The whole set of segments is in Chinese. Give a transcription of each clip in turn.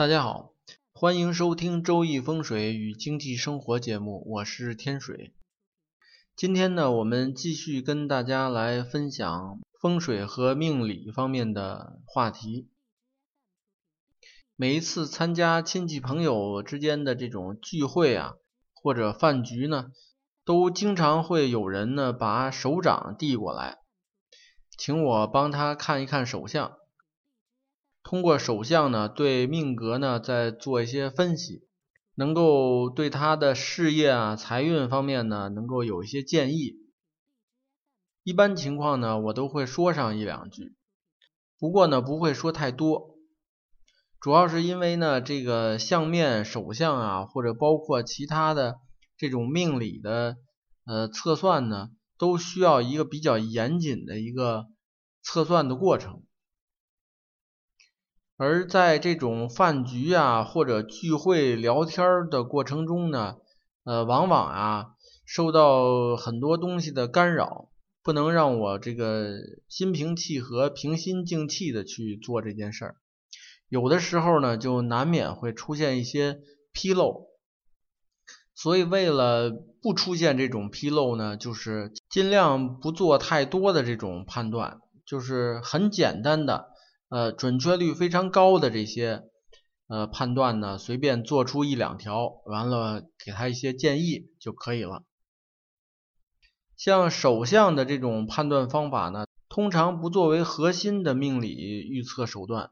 大家好，欢迎收听《周易风水与经济生活》节目，我是天水。今天呢，我们继续跟大家来分享风水和命理方面的话题。每一次参加亲戚朋友之间的这种聚会啊，或者饭局呢，都经常会有人呢把手掌递过来，请我帮他看一看手相。通过手相呢，对命格呢再做一些分析，能够对他的事业啊、财运方面呢，能够有一些建议。一般情况呢，我都会说上一两句，不过呢，不会说太多。主要是因为呢，这个相面、手相啊，或者包括其他的这种命理的呃测算呢，都需要一个比较严谨的一个测算的过程。而在这种饭局啊或者聚会聊天的过程中呢，呃，往往啊受到很多东西的干扰，不能让我这个心平气和、平心静气的去做这件事儿。有的时候呢，就难免会出现一些纰漏，所以为了不出现这种纰漏呢，就是尽量不做太多的这种判断，就是很简单的。呃，准确率非常高的这些呃判断呢，随便做出一两条，完了给他一些建议就可以了。像手相的这种判断方法呢，通常不作为核心的命理预测手段。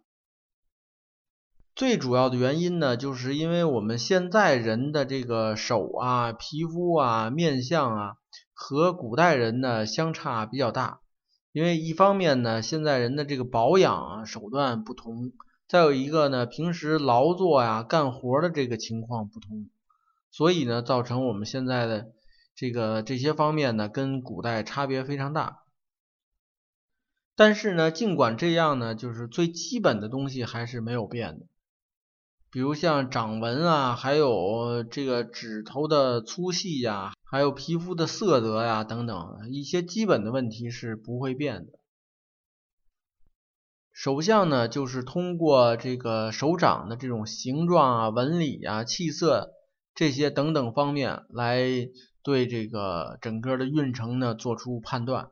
最主要的原因呢，就是因为我们现在人的这个手啊、皮肤啊、面相啊，和古代人呢相差比较大。因为一方面呢，现在人的这个保养啊手段不同，再有一个呢，平时劳作呀、干活的这个情况不同，所以呢，造成我们现在的这个这些方面呢，跟古代差别非常大。但是呢，尽管这样呢，就是最基本的东西还是没有变的，比如像掌纹啊，还有这个指头的粗细呀。还有皮肤的色泽呀，等等一些基本的问题是不会变的。手相呢，就是通过这个手掌的这种形状啊、纹理啊、气色这些等等方面来对这个整个的运程呢做出判断。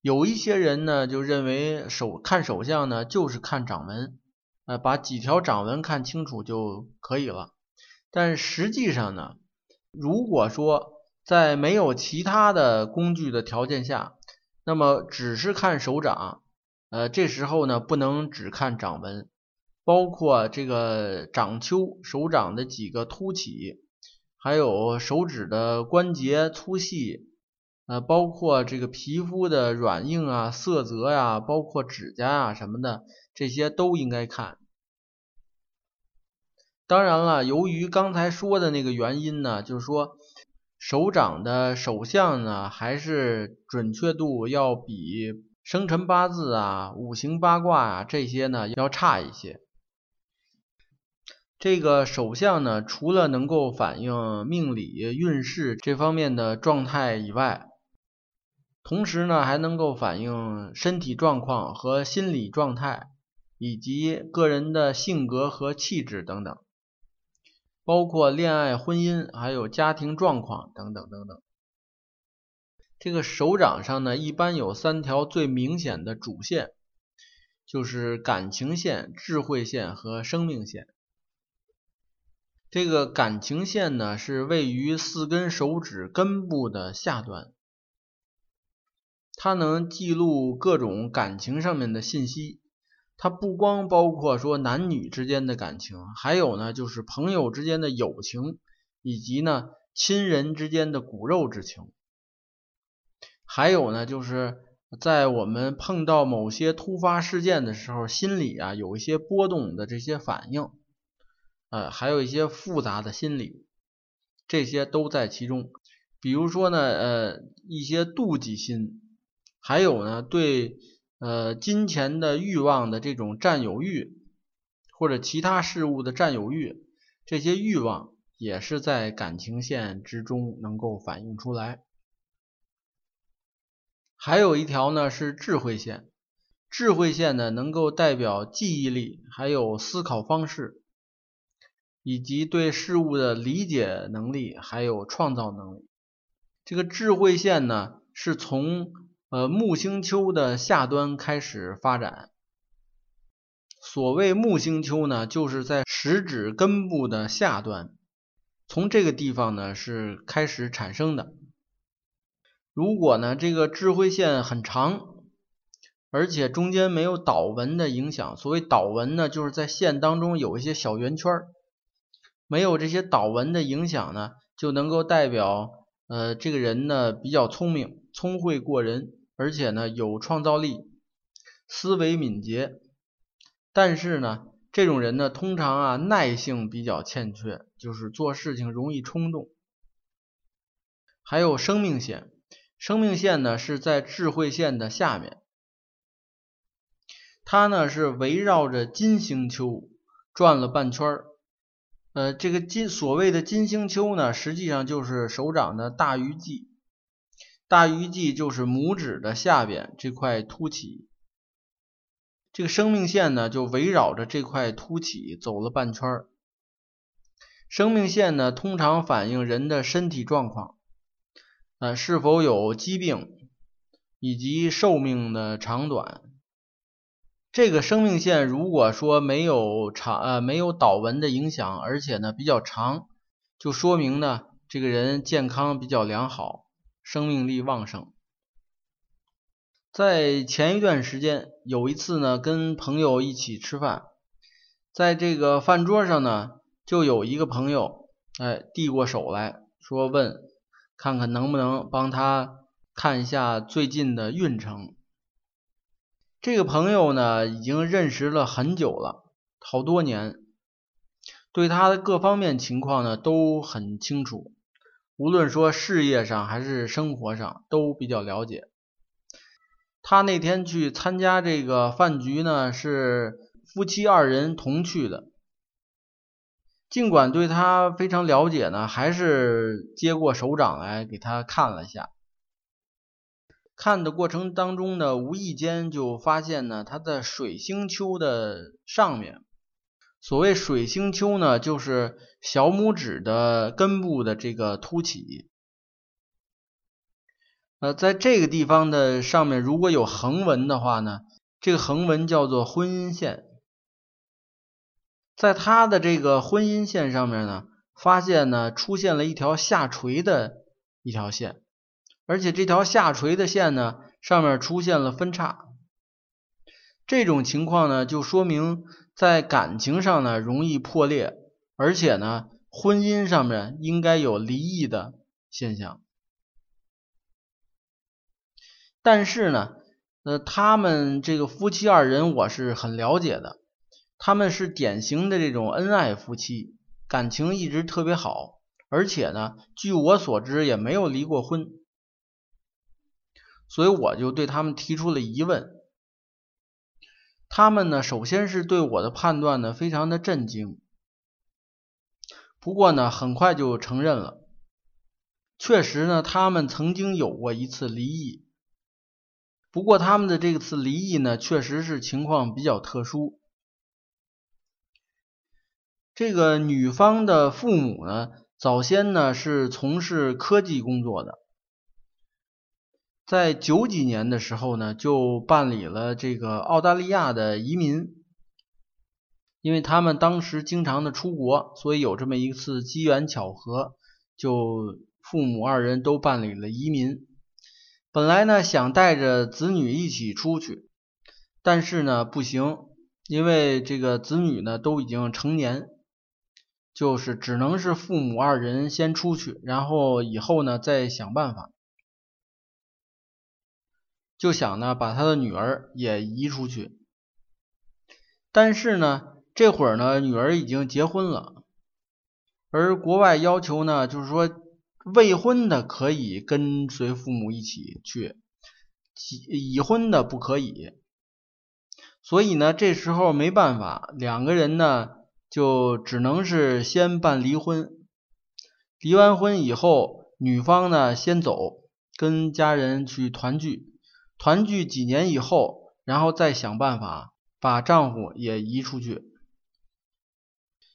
有一些人呢就认为手看手相呢就是看掌纹，呃，把几条掌纹看清楚就可以了。但实际上呢，如果说在没有其他的工具的条件下，那么只是看手掌，呃，这时候呢不能只看掌纹，包括这个掌丘、手掌的几个凸起，还有手指的关节粗细，呃，包括这个皮肤的软硬啊、色泽呀，包括指甲啊什么的，这些都应该看。当然了，由于刚才说的那个原因呢，就是说手掌的手相呢，还是准确度要比生辰八字啊、五行八卦啊这些呢要差一些。这个手相呢，除了能够反映命理运势这方面的状态以外，同时呢，还能够反映身体状况和心理状态，以及个人的性格和气质等等。包括恋爱、婚姻，还有家庭状况等等等等。这个手掌上呢，一般有三条最明显的主线，就是感情线、智慧线和生命线。这个感情线呢，是位于四根手指根部的下端，它能记录各种感情上面的信息。它不光包括说男女之间的感情，还有呢就是朋友之间的友情，以及呢亲人之间的骨肉之情，还有呢就是在我们碰到某些突发事件的时候，心里啊有一些波动的这些反应，呃，还有一些复杂的心理，这些都在其中。比如说呢，呃，一些妒忌心，还有呢对。呃，金钱的欲望的这种占有欲，或者其他事物的占有欲，这些欲望也是在感情线之中能够反映出来。还有一条呢是智慧线，智慧线呢，能够代表记忆力，还有思考方式，以及对事物的理解能力，还有创造能力。这个智慧线呢，是从呃木星丘的下端开始发展。所谓木星丘呢，就是在食指根部的下端，从这个地方呢是开始产生的。如果呢这个智慧线很长。而且中间没有导纹的影响。所谓导纹呢，就是在线当中有一些小圆圈没有这些导纹的影响呢，就能够代表呃这个人呢比较聪明，聪慧过人，而且呢有创造力，思维敏捷。但是呢，这种人呢通常啊耐性比较欠缺，就是做事情容易冲动。还有生命线，生命线呢是在智慧线的下面。它呢是围绕着金星丘转了半圈儿，呃，这个金所谓的金星丘呢，实际上就是手掌的大鱼际，大鱼际就是拇指的下边这块凸起，这个生命线呢就围绕着这块凸起走了半圈儿。生命线呢通常反映人的身体状况，呃，是否有疾病以及寿命的长短。这个生命线如果说没有长呃没有导纹的影响，而且呢比较长，就说明呢这个人健康比较良好，生命力旺盛。在前一段时间有一次呢跟朋友一起吃饭，在这个饭桌上呢就有一个朋友哎递过手来说问看看能不能帮他看一下最近的运程。这个朋友呢，已经认识了很久了，好多年，对他的各方面情况呢都很清楚，无论说事业上还是生活上都比较了解。他那天去参加这个饭局呢，是夫妻二人同去的，尽管对他非常了解呢，还是接过手掌来给他看了下。看的过程当中呢，无意间就发现呢，他在水星丘的上面，所谓水星丘呢，就是小拇指的根部的这个凸起。呃，在这个地方的上面，如果有横纹的话呢，这个横纹叫做婚姻线。在它的这个婚姻线上面呢，发现呢，出现了一条下垂的一条线。而且这条下垂的线呢，上面出现了分叉，这种情况呢，就说明在感情上呢容易破裂，而且呢，婚姻上面应该有离异的现象。但是呢，呃，他们这个夫妻二人我是很了解的，他们是典型的这种恩爱夫妻，感情一直特别好，而且呢，据我所知也没有离过婚。所以我就对他们提出了疑问，他们呢，首先是对我的判断呢非常的震惊，不过呢，很快就承认了，确实呢，他们曾经有过一次离异，不过他们的这次离异呢，确实是情况比较特殊，这个女方的父母呢，早先呢是从事科技工作的。在九几年的时候呢，就办理了这个澳大利亚的移民，因为他们当时经常的出国，所以有这么一次机缘巧合，就父母二人都办理了移民。本来呢想带着子女一起出去，但是呢不行，因为这个子女呢都已经成年，就是只能是父母二人先出去，然后以后呢再想办法。就想呢把他的女儿也移出去，但是呢这会儿呢女儿已经结婚了，而国外要求呢就是说未婚的可以跟随父母一起去，已婚的不可以，所以呢这时候没办法，两个人呢就只能是先办离婚，离完婚以后女方呢先走，跟家人去团聚。团聚几年以后，然后再想办法把丈夫也移出去，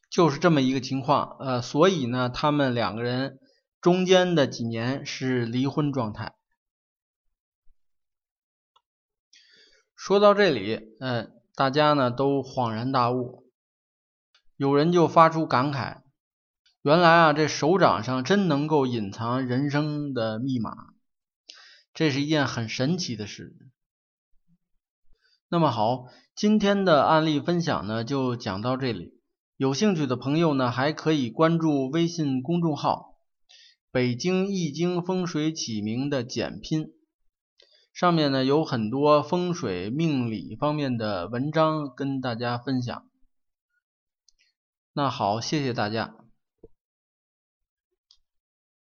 就是这么一个情况。呃，所以呢，他们两个人中间的几年是离婚状态。说到这里，嗯，大家呢都恍然大悟，有人就发出感慨：原来啊，这手掌上真能够隐藏人生的密码，这是一件很神奇的事。那么好，今天的案例分享呢就讲到这里，有兴趣的朋友呢还可以关注微信公众号“北京易经风水起名”的简拼。上面呢有很多风水命理方面的文章跟大家分享。那好，谢谢大家。